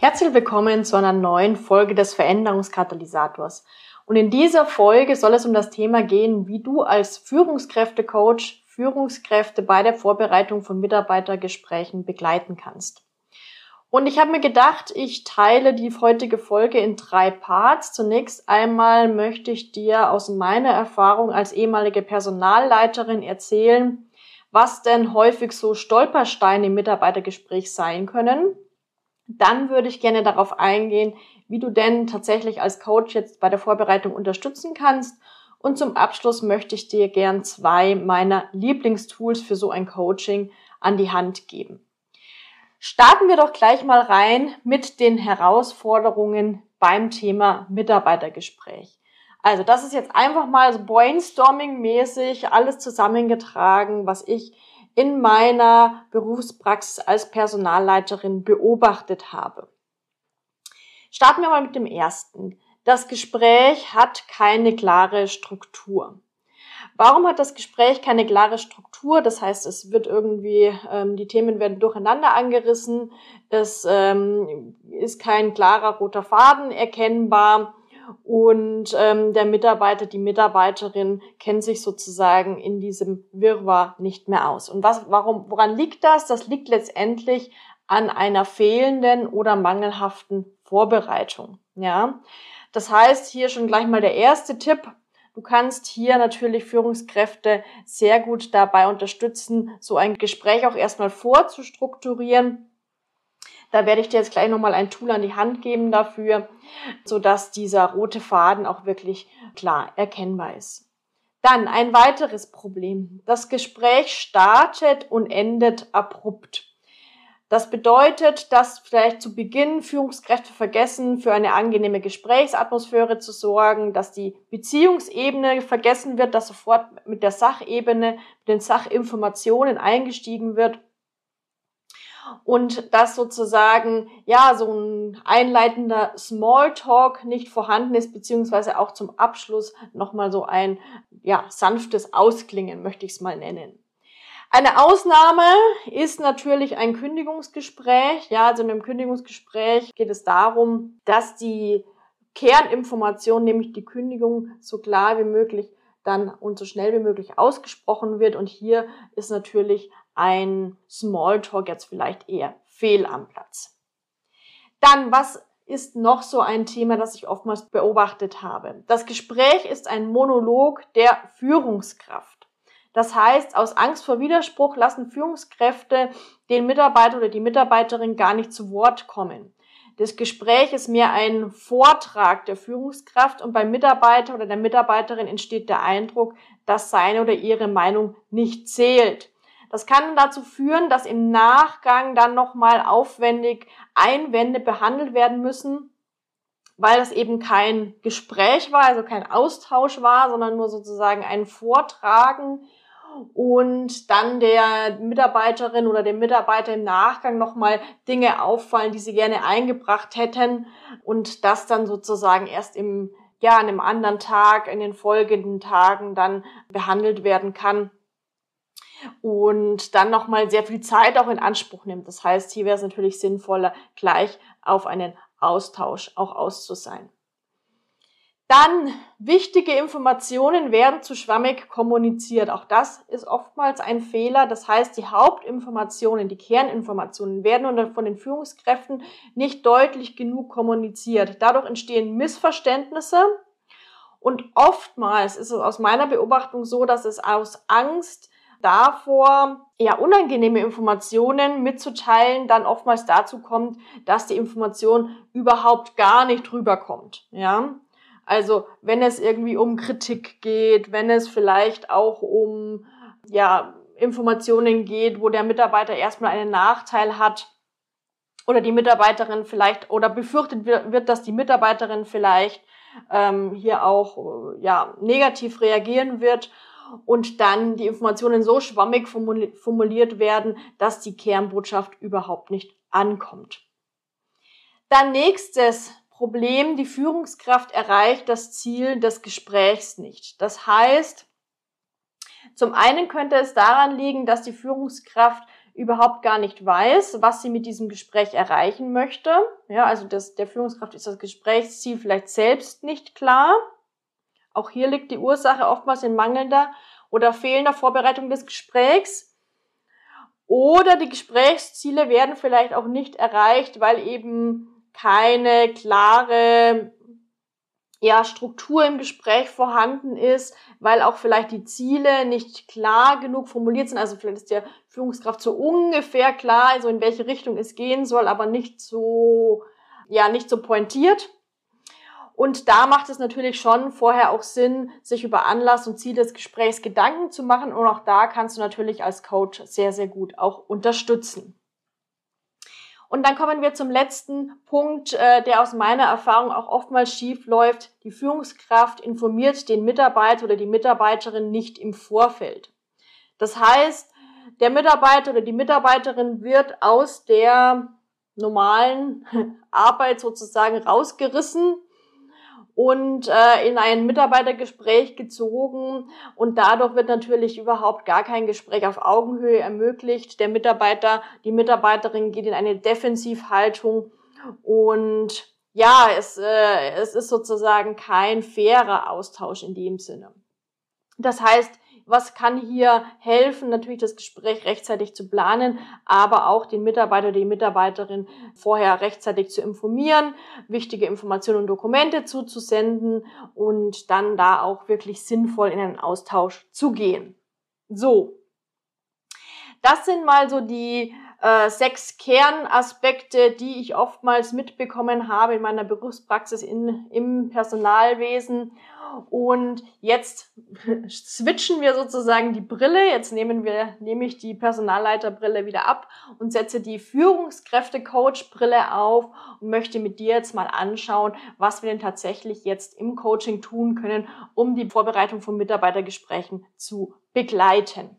Herzlich willkommen zu einer neuen Folge des Veränderungskatalysators. Und in dieser Folge soll es um das Thema gehen, wie du als Führungskräftecoach Führungskräfte bei der Vorbereitung von Mitarbeitergesprächen begleiten kannst. Und ich habe mir gedacht, ich teile die heutige Folge in drei Parts. Zunächst einmal möchte ich dir aus meiner Erfahrung als ehemalige Personalleiterin erzählen, was denn häufig so Stolpersteine im Mitarbeitergespräch sein können. Dann würde ich gerne darauf eingehen, wie du denn tatsächlich als Coach jetzt bei der Vorbereitung unterstützen kannst. Und zum Abschluss möchte ich dir gern zwei meiner Lieblingstools für so ein Coaching an die Hand geben. Starten wir doch gleich mal rein mit den Herausforderungen beim Thema Mitarbeitergespräch. Also das ist jetzt einfach mal so brainstorming-mäßig alles zusammengetragen, was ich in meiner Berufspraxis als Personalleiterin beobachtet habe. Starten wir mal mit dem ersten. Das Gespräch hat keine klare Struktur. Warum hat das Gespräch keine klare Struktur? Das heißt, es wird irgendwie, ähm, die Themen werden durcheinander angerissen, es ähm, ist kein klarer roter Faden erkennbar und ähm, der Mitarbeiter, die Mitarbeiterin kennt sich sozusagen in diesem Wirrwarr nicht mehr aus. Und was, warum, woran liegt das? Das liegt letztendlich an einer fehlenden oder mangelhaften Vorbereitung. Ja, das heißt hier schon gleich mal der erste Tipp. Du kannst hier natürlich Führungskräfte sehr gut dabei unterstützen, so ein Gespräch auch erstmal vorzustrukturieren da werde ich dir jetzt gleich nochmal ein Tool an die Hand geben dafür, sodass dieser rote Faden auch wirklich klar erkennbar ist. Dann ein weiteres Problem. Das Gespräch startet und endet abrupt. Das bedeutet, dass vielleicht zu Beginn Führungskräfte vergessen, für eine angenehme Gesprächsatmosphäre zu sorgen, dass die Beziehungsebene vergessen wird, dass sofort mit der Sachebene, mit den Sachinformationen eingestiegen wird und dass sozusagen ja so ein einleitender Smalltalk nicht vorhanden ist beziehungsweise auch zum Abschluss noch mal so ein ja sanftes Ausklingen möchte ich es mal nennen. Eine Ausnahme ist natürlich ein Kündigungsgespräch. Ja, also in einem Kündigungsgespräch geht es darum, dass die Kerninformation, nämlich die Kündigung, so klar wie möglich dann und so schnell wie möglich ausgesprochen wird. Und hier ist natürlich ein Smalltalk jetzt vielleicht eher fehl am Platz. Dann, was ist noch so ein Thema, das ich oftmals beobachtet habe? Das Gespräch ist ein Monolog der Führungskraft. Das heißt, aus Angst vor Widerspruch lassen Führungskräfte den Mitarbeiter oder die Mitarbeiterin gar nicht zu Wort kommen. Das Gespräch ist mehr ein Vortrag der Führungskraft und beim Mitarbeiter oder der Mitarbeiterin entsteht der Eindruck, dass seine oder ihre Meinung nicht zählt. Das kann dazu führen, dass im Nachgang dann nochmal aufwendig Einwände behandelt werden müssen, weil es eben kein Gespräch war, also kein Austausch war, sondern nur sozusagen ein Vortragen und dann der Mitarbeiterin oder dem Mitarbeiter im Nachgang nochmal Dinge auffallen, die sie gerne eingebracht hätten und das dann sozusagen erst im ja, an einem anderen Tag, in den folgenden Tagen dann behandelt werden kann und dann nochmal sehr viel Zeit auch in Anspruch nimmt. Das heißt, hier wäre es natürlich sinnvoller, gleich auf einen Austausch auch aus. Dann wichtige Informationen werden zu schwammig kommuniziert. Auch das ist oftmals ein Fehler. Das heißt, die Hauptinformationen, die Kerninformationen werden von den Führungskräften nicht deutlich genug kommuniziert. Dadurch entstehen Missverständnisse. Und oftmals ist es aus meiner Beobachtung so, dass es aus Angst davor, ja, unangenehme Informationen mitzuteilen, dann oftmals dazu kommt, dass die Information überhaupt gar nicht rüberkommt, ja. Also, wenn es irgendwie um Kritik geht, wenn es vielleicht auch um, ja, Informationen geht, wo der Mitarbeiter erstmal einen Nachteil hat oder die Mitarbeiterin vielleicht oder befürchtet wird, dass die Mitarbeiterin vielleicht ähm, hier auch ja negativ reagieren wird und dann die Informationen so schwammig formuliert werden, dass die Kernbotschaft überhaupt nicht ankommt. Dann nächstes Problem, die Führungskraft erreicht das Ziel des Gesprächs nicht. Das heißt, zum einen könnte es daran liegen, dass die Führungskraft überhaupt gar nicht weiß, was sie mit diesem Gespräch erreichen möchte. Ja, also das, der Führungskraft ist das Gesprächsziel vielleicht selbst nicht klar. Auch hier liegt die Ursache oftmals in mangelnder oder fehlender Vorbereitung des Gesprächs. Oder die Gesprächsziele werden vielleicht auch nicht erreicht, weil eben keine klare ja, Struktur im Gespräch vorhanden ist, weil auch vielleicht die Ziele nicht klar genug formuliert sind. Also vielleicht ist der Führungskraft so ungefähr klar, also in welche Richtung es gehen soll, aber nicht so, ja, nicht so pointiert. Und da macht es natürlich schon vorher auch Sinn, sich über Anlass und Ziel des Gesprächs Gedanken zu machen. Und auch da kannst du natürlich als Coach sehr, sehr gut auch unterstützen. Und dann kommen wir zum letzten Punkt, äh, der aus meiner Erfahrung auch oftmals schief läuft. Die Führungskraft informiert den Mitarbeiter oder die Mitarbeiterin nicht im Vorfeld. Das heißt, der Mitarbeiter oder die Mitarbeiterin wird aus der normalen Arbeit sozusagen rausgerissen und äh, in ein Mitarbeitergespräch gezogen und dadurch wird natürlich überhaupt gar kein Gespräch auf Augenhöhe ermöglicht. Der Mitarbeiter, die Mitarbeiterin geht in eine Defensivhaltung und ja, es, äh, es ist sozusagen kein fairer Austausch in dem Sinne. Das heißt, was kann hier helfen? Natürlich das Gespräch rechtzeitig zu planen, aber auch den Mitarbeiter, die Mitarbeiterin vorher rechtzeitig zu informieren, wichtige Informationen und Dokumente zuzusenden und dann da auch wirklich sinnvoll in einen Austausch zu gehen. So. Das sind mal so die äh, sechs Kernaspekte, die ich oftmals mitbekommen habe in meiner Berufspraxis in, im Personalwesen. Und jetzt switchen wir sozusagen die Brille. Jetzt nehmen wir, nehme ich die Personalleiterbrille wieder ab und setze die Führungskräfte-Coach-Brille auf und möchte mit dir jetzt mal anschauen, was wir denn tatsächlich jetzt im Coaching tun können, um die Vorbereitung von Mitarbeitergesprächen zu begleiten.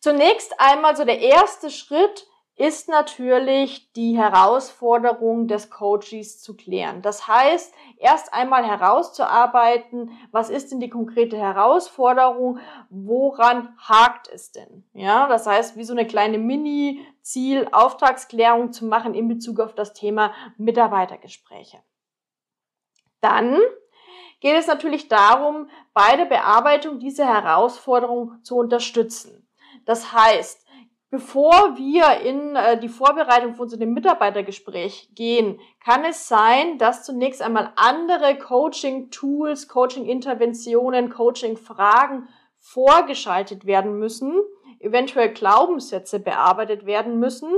Zunächst einmal so der erste Schritt ist natürlich die Herausforderung des Coaches zu klären. Das heißt, erst einmal herauszuarbeiten, was ist denn die konkrete Herausforderung, woran hakt es denn? Ja, das heißt, wie so eine kleine Mini-Ziel-Auftragsklärung zu machen in Bezug auf das Thema Mitarbeitergespräche. Dann geht es natürlich darum, bei der Bearbeitung dieser Herausforderung zu unterstützen. Das heißt, bevor wir in äh, die Vorbereitung von so einem Mitarbeitergespräch gehen, kann es sein, dass zunächst einmal andere Coaching-Tools, Coaching-Interventionen, Coaching-Fragen vorgeschaltet werden müssen, eventuell Glaubenssätze bearbeitet werden müssen,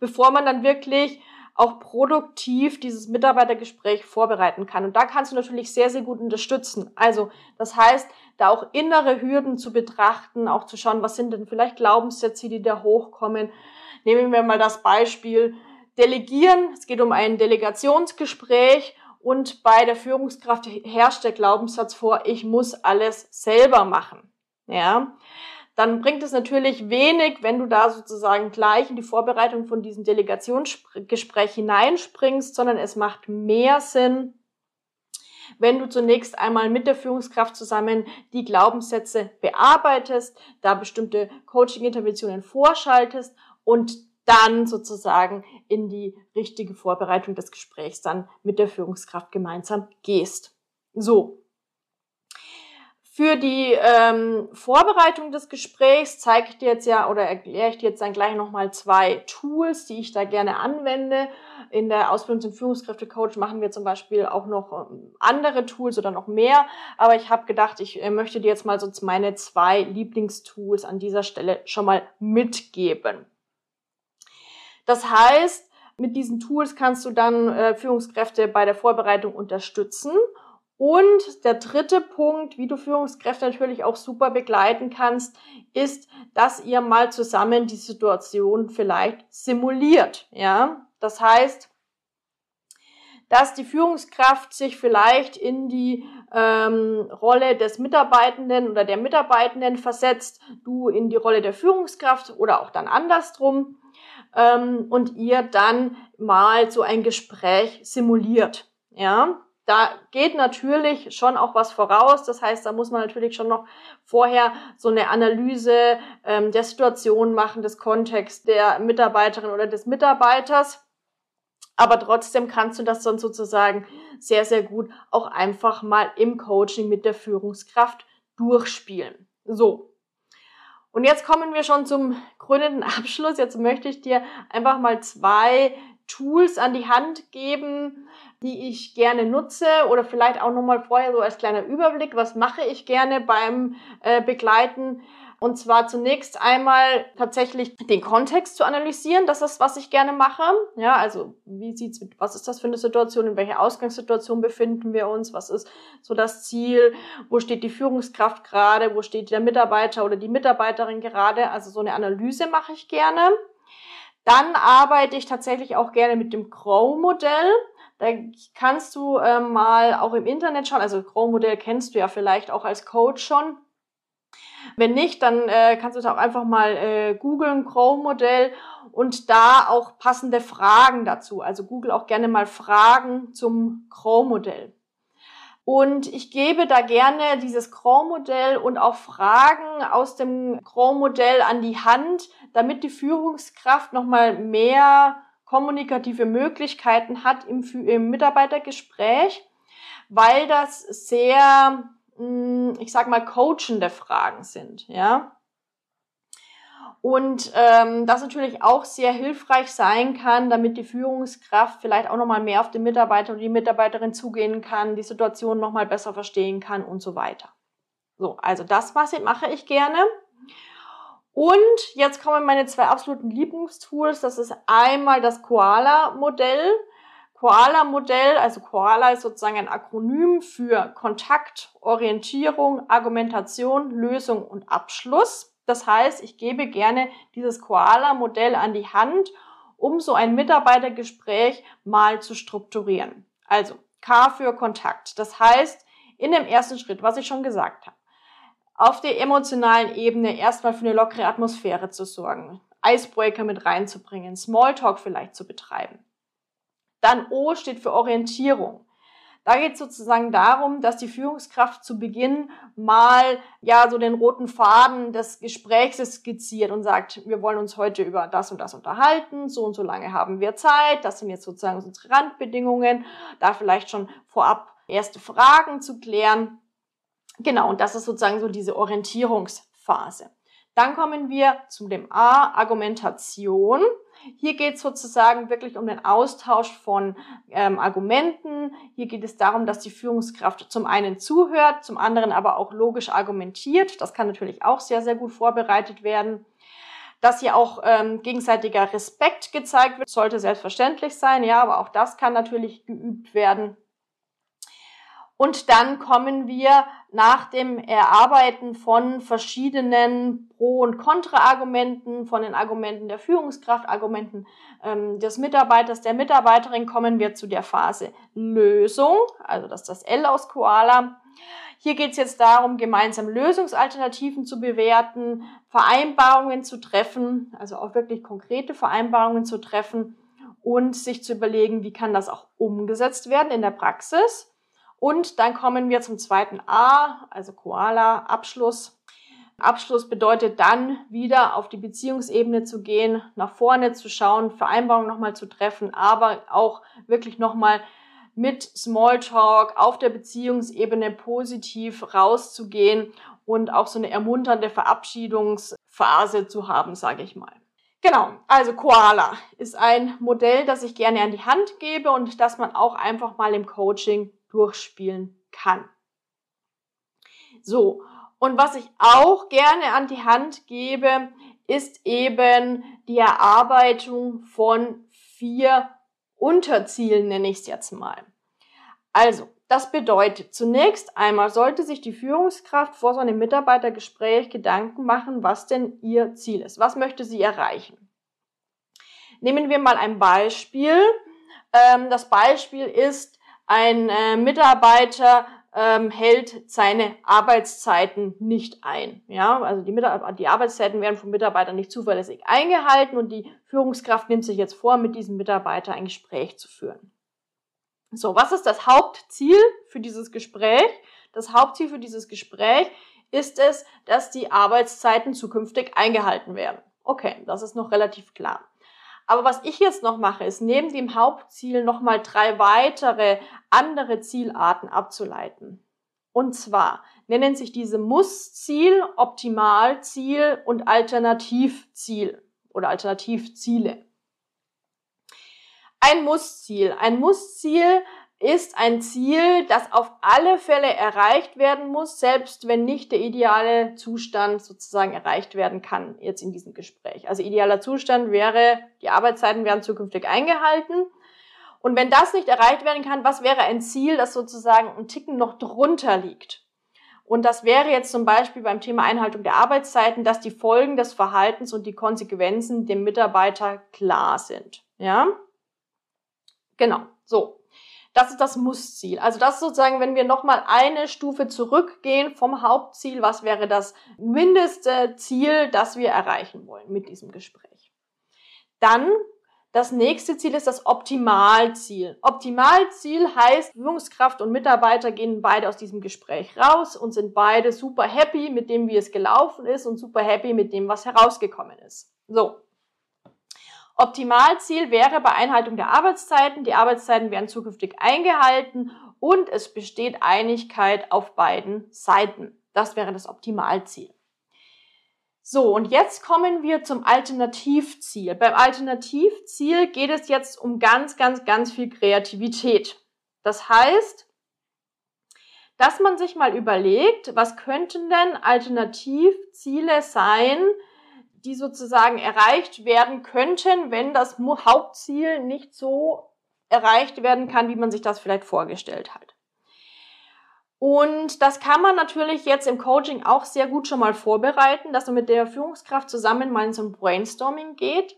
bevor man dann wirklich auch produktiv dieses Mitarbeitergespräch vorbereiten kann. Und da kannst du natürlich sehr, sehr gut unterstützen. Also das heißt, da auch innere Hürden zu betrachten, auch zu schauen, was sind denn vielleicht Glaubenssätze, die da hochkommen. Nehmen wir mal das Beispiel Delegieren. Es geht um ein Delegationsgespräch und bei der Führungskraft herrscht der Glaubenssatz vor, ich muss alles selber machen. Ja dann bringt es natürlich wenig, wenn du da sozusagen gleich in die Vorbereitung von diesem Delegationsgespräch hineinspringst, sondern es macht mehr Sinn, wenn du zunächst einmal mit der Führungskraft zusammen die Glaubenssätze bearbeitest, da bestimmte Coaching-Interventionen vorschaltest und dann sozusagen in die richtige Vorbereitung des Gesprächs dann mit der Führungskraft gemeinsam gehst. So, für die ähm, Vorbereitung des Gesprächs zeige ich dir jetzt ja oder erkläre ich dir jetzt dann gleich nochmal zwei Tools, die ich da gerne anwende. In der Ausbildung zum Führungskräftecoach machen wir zum Beispiel auch noch ähm, andere Tools oder noch mehr. Aber ich habe gedacht, ich äh, möchte dir jetzt mal so meine zwei Lieblingstools an dieser Stelle schon mal mitgeben. Das heißt, mit diesen Tools kannst du dann äh, Führungskräfte bei der Vorbereitung unterstützen Und der dritte Punkt, wie du Führungskräfte natürlich auch super begleiten kannst, ist, dass ihr mal zusammen die Situation vielleicht simuliert. Ja, das heißt, dass die Führungskraft sich vielleicht in die ähm, Rolle des Mitarbeitenden oder der Mitarbeitenden versetzt, du in die Rolle der Führungskraft oder auch dann andersrum ähm, und ihr dann mal so ein Gespräch simuliert. Ja, da geht natürlich schon auch was voraus. Das heißt, da muss man natürlich schon noch vorher so eine Analyse ähm, der Situation machen, des Kontexts der Mitarbeiterin oder des Mitarbeiters. Aber trotzdem kannst du das dann sozusagen sehr, sehr gut auch einfach mal im Coaching mit der Führungskraft durchspielen. So. Und jetzt kommen wir schon zum krönenden Abschluss. Jetzt möchte ich dir einfach mal zwei Tools an die Hand geben, die ich gerne nutze oder vielleicht auch nochmal vorher so als kleiner Überblick, was mache ich gerne beim äh, Begleiten. Und zwar zunächst einmal tatsächlich den Kontext zu analysieren. Das ist, was ich gerne mache. Ja, also wie sieht's mit, was ist das für eine Situation? In welcher Ausgangssituation befinden wir uns? Was ist so das Ziel? Wo steht die Führungskraft gerade? Wo steht der Mitarbeiter oder die Mitarbeiterin gerade? Also so eine Analyse mache ich gerne. Dann arbeite ich tatsächlich auch gerne mit dem Crow-Modell. Da kannst du äh, mal auch im Internet schauen. Also Crow-Modell kennst du ja vielleicht auch als Coach schon. Wenn nicht, dann äh, kannst du es auch einfach mal äh, googeln, Crow-Modell und da auch passende Fragen dazu. Also google auch gerne mal Fragen zum Crow-Modell. Und ich gebe da gerne dieses Chrome-Modell und auch Fragen aus dem Chrome-Modell an die Hand, damit die Führungskraft nochmal mehr kommunikative Möglichkeiten hat im, im Mitarbeitergespräch, weil das sehr, hm, ich sag mal, coachende Fragen sind, ja. Und ähm, das natürlich auch sehr hilfreich sein kann, damit die Führungskraft vielleicht auch nochmal mehr auf den Mitarbeiter und die Mitarbeiterin zugehen kann, die Situation nochmal besser verstehen kann und so weiter. So, also das was ich, mache ich gerne. Und jetzt kommen meine zwei absoluten Lieblingstools. Das ist einmal das Koala-Modell. Koala-Modell, also Koala ist sozusagen ein Akronym für Kontakt, Orientierung, Argumentation, Lösung und Abschluss. Das heißt, ich gebe gerne dieses Koala-Modell an die Hand, um so ein Mitarbeitergespräch mal zu strukturieren. Also K für Kontakt. Das heißt, in dem ersten Schritt, was ich schon gesagt habe, auf der emotionalen Ebene erstmal für eine lockere Atmosphäre zu sorgen, Icebreaker mit reinzubringen, Smalltalk vielleicht zu betreiben. Dann O steht für Orientierung. Da geht es sozusagen darum, dass die Führungskraft zu Beginn mal ja so den roten Faden des Gesprächs skizziert und sagt, wir wollen uns heute über das und das unterhalten, so und so lange haben wir Zeit, das sind jetzt sozusagen unsere Randbedingungen, da vielleicht schon vorab erste Fragen zu klären. Genau, und das ist sozusagen so diese Orientierungsphase. Dann kommen wir zu dem A, Argumentation. Hier geht es sozusagen wirklich um den Austausch von ähm, Argumenten. Hier geht es darum, dass die Führungskraft zum einen zuhört, zum anderen aber auch logisch argumentiert. Das kann natürlich auch sehr, sehr gut vorbereitet werden. Dass hier auch ähm, gegenseitiger Respekt gezeigt wird, sollte selbstverständlich sein, ja, aber auch das kann natürlich geübt werden. Und dann kommen wir nach dem Erarbeiten von verschiedenen Pro- und Kontra-Argumenten, von den Argumenten der Führungskraft, Argumenten ähm, des Mitarbeiters, der Mitarbeiterin, kommen wir zu der Phase Lösung, also das ist das L aus Koala. Hier geht es jetzt darum, gemeinsam Lösungsalternativen zu bewerten, Vereinbarungen zu treffen, also auch wirklich konkrete Vereinbarungen zu treffen und sich zu überlegen, wie kann das auch umgesetzt werden in der Praxis. Und dann kommen wir zum zweiten A, also Koala, Abschluss. Abschluss bedeutet dann wieder auf die Beziehungsebene zu gehen, nach vorne zu schauen, Vereinbarungen nochmal zu treffen, aber auch wirklich nochmal mit Smalltalk auf der Beziehungsebene positiv rauszugehen und auch so eine ermunternde Verabschiedungsphase zu haben, sage ich mal. Genau, also Koala ist ein Modell, das ich gerne an die Hand gebe und das man auch einfach mal im Coaching durchspielen kann. So, und was ich auch gerne an die Hand gebe, ist eben die Erarbeitung von vier Unterzielen, nenne ich es jetzt mal. Also, das bedeutet, zunächst einmal sollte sich die Führungskraft vor so einem Mitarbeitergespräch Gedanken machen, was denn ihr Ziel ist. Was möchte sie erreichen? Nehmen wir mal ein Beispiel. Ähm, das Beispiel ist, ein äh, Mitarbeiter ähm, hält seine Arbeitszeiten nicht ein. Ja, also die, die Arbeitszeiten werden vom Mitarbeiter nicht zuverlässig eingehalten und die Führungskraft nimmt sich jetzt vor, mit diesem Mitarbeiter ein Gespräch zu führen. So, was ist das Hauptziel für dieses Gespräch? Das Hauptziel für dieses Gespräch ist es, dass die Arbeitszeiten zukünftig eingehalten werden. Okay, das ist noch relativ klar. Aber was ich jetzt noch mache, ist neben dem Hauptziel nochmal drei weitere andere Zielarten abzuleiten. Und zwar nennen sich diese Muss-Ziel, Optimalziel und Alternativziel oder Alternativziele. Ein Muss-Ziel. Ein Muss-Ziel ist ein Ziel, das auf alle Fälle erreicht werden muss, selbst wenn nicht der ideale Zustand sozusagen erreicht werden kann jetzt in diesem Gespräch. Also idealer Zustand wäre, die Arbeitszeiten werden zukünftig eingehalten. Und wenn das nicht erreicht werden kann, was wäre ein Ziel, das sozusagen ein Ticken noch drunter liegt? Und das wäre jetzt zum Beispiel beim Thema Einhaltung der Arbeitszeiten, dass die Folgen des Verhaltens und die Konsequenzen dem Mitarbeiter klar sind. Ja? Genau. So. Das ist das Muss-Ziel. Also das ist sozusagen, wenn wir nochmal eine Stufe zurückgehen vom Hauptziel, was wäre das mindeste Ziel, das wir erreichen wollen mit diesem Gespräch. Dann das nächste Ziel ist das Optimalziel. Optimalziel heißt, Führungskraft und Mitarbeiter gehen beide aus diesem Gespräch raus und sind beide super happy mit dem, wie es gelaufen ist und super happy mit dem, was herausgekommen ist. So. Optimalziel wäre bei Einhaltung der Arbeitszeiten. Die Arbeitszeiten werden zukünftig eingehalten und es besteht Einigkeit auf beiden Seiten. Das wäre das Optimalziel. So, und jetzt kommen wir zum Alternativziel. Beim Alternativziel geht es jetzt um ganz, ganz, ganz viel Kreativität. Das heißt, dass man sich mal überlegt, was könnten denn Alternativziele sein, die sozusagen erreicht werden könnten, wenn das Hauptziel nicht so erreicht werden kann, wie man sich das vielleicht vorgestellt hat. Und das kann man natürlich jetzt im Coaching auch sehr gut schon mal vorbereiten, dass man mit der Führungskraft zusammen mal in so ein Brainstorming geht.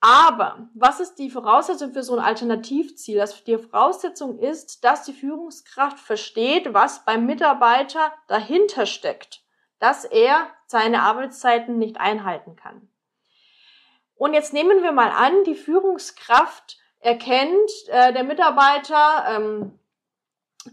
Aber was ist die Voraussetzung für so ein Alternativziel? Das, die Voraussetzung ist, dass die Führungskraft versteht, was beim Mitarbeiter dahinter steckt dass er seine Arbeitszeiten nicht einhalten kann. Und jetzt nehmen wir mal an, die Führungskraft erkennt, äh, der Mitarbeiter ähm,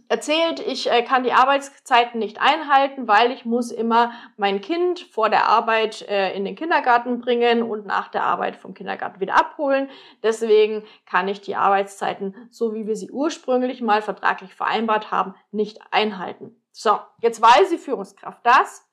erzählt, ich äh, kann die Arbeitszeiten nicht einhalten, weil ich muss immer mein Kind vor der Arbeit äh, in den Kindergarten bringen und nach der Arbeit vom Kindergarten wieder abholen. Deswegen kann ich die Arbeitszeiten, so wie wir sie ursprünglich mal vertraglich vereinbart haben, nicht einhalten. So, jetzt weiß die Führungskraft das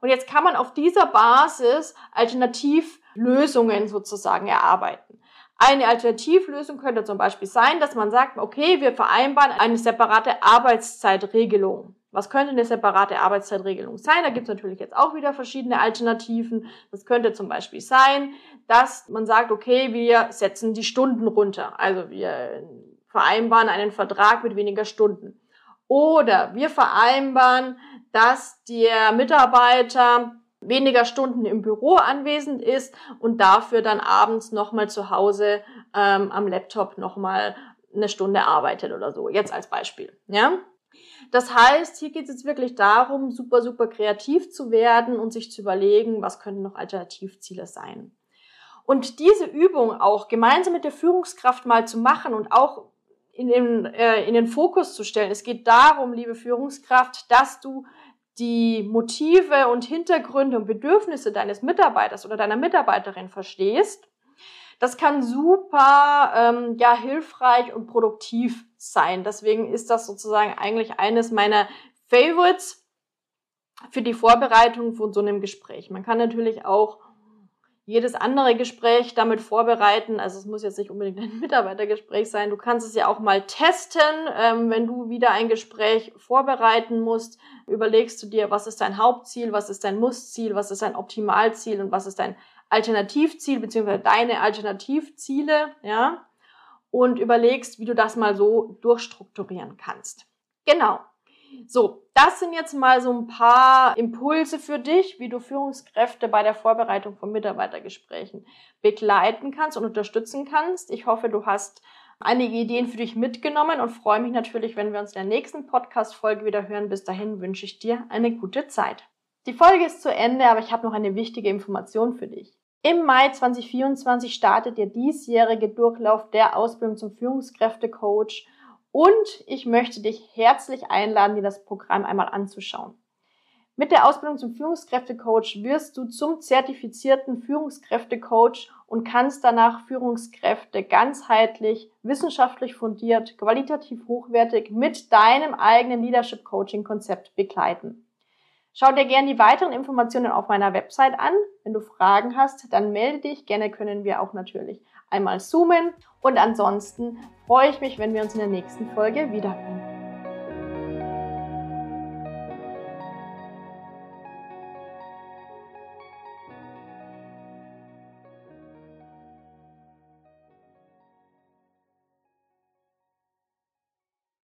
und jetzt kann man auf dieser Basis Alternativlösungen sozusagen erarbeiten. Eine Alternativlösung könnte zum Beispiel sein, dass man sagt, okay, wir vereinbaren eine separate Arbeitszeitregelung. Was könnte eine separate Arbeitszeitregelung sein? Da gibt es natürlich jetzt auch wieder verschiedene Alternativen. Das könnte zum Beispiel sein, dass man sagt, okay, wir setzen die Stunden runter. Also wir vereinbaren einen Vertrag mit weniger Stunden. Oder wir vereinbaren, dass der Mitarbeiter weniger Stunden im Büro anwesend ist und dafür dann abends nochmal zu Hause ähm, am Laptop nochmal eine Stunde arbeitet oder so. Jetzt als Beispiel. Ja? Das heißt, hier geht es jetzt wirklich darum, super, super kreativ zu werden und sich zu überlegen, was könnten noch Alternativziele sein. Und diese Übung auch gemeinsam mit der Führungskraft mal zu machen und auch in den, äh, in den Fokus zu stellen. Es geht darum, liebe Führungskraft, dass du die Motive und Hintergründe und Bedürfnisse deines Mitarbeiters oder deiner Mitarbeiterin verstehst. Das kann super ähm, ja, hilfreich und produktiv sein. Deswegen ist das sozusagen eigentlich eines meiner Favorites für die Vorbereitung von so einem Gespräch. Man kann natürlich auch jedes andere Gespräch damit vorbereiten. Also es muss jetzt nicht unbedingt ein Mitarbeitergespräch sein. Du kannst es ja auch mal testen, ähm, wenn du wieder ein Gespräch vorbereiten musst. Überlegst du dir, was ist dein Hauptziel, was ist dein Mussziel, was ist dein Optimalziel und was ist dein Alternativziel beziehungsweise deine Alternativziele, ja, und überlegst, wie du das mal so durchstrukturieren kannst. Genau. So, das sind jetzt mal so ein paar Impulse für dich, wie du Führungskräfte bei der Vorbereitung von Mitarbeitergesprächen begleiten kannst und unterstützen kannst. Ich hoffe, du hast einige Ideen für dich mitgenommen und freue mich natürlich, wenn wir uns in der nächsten Podcast-Folge wieder hören. Bis dahin wünsche ich dir eine gute Zeit. Die Folge ist zu Ende, aber ich habe noch eine wichtige Information für dich. Im Mai 2024 startet der diesjährige Durchlauf der Ausbildung zum Führungskräftecoach und ich möchte dich herzlich einladen, dir das Programm einmal anzuschauen. Mit der Ausbildung zum Führungskräftecoach wirst du zum zertifizierten Führungskräftecoach und kannst danach Führungskräfte ganzheitlich, wissenschaftlich fundiert, qualitativ hochwertig mit deinem eigenen Leadership Coaching Konzept begleiten. Schau dir gerne die weiteren Informationen auf meiner Website an. Wenn du Fragen hast, dann melde dich. Gerne können wir auch natürlich einmal zoomen. Und ansonsten freue ich mich, wenn wir uns in der nächsten Folge wiederhören.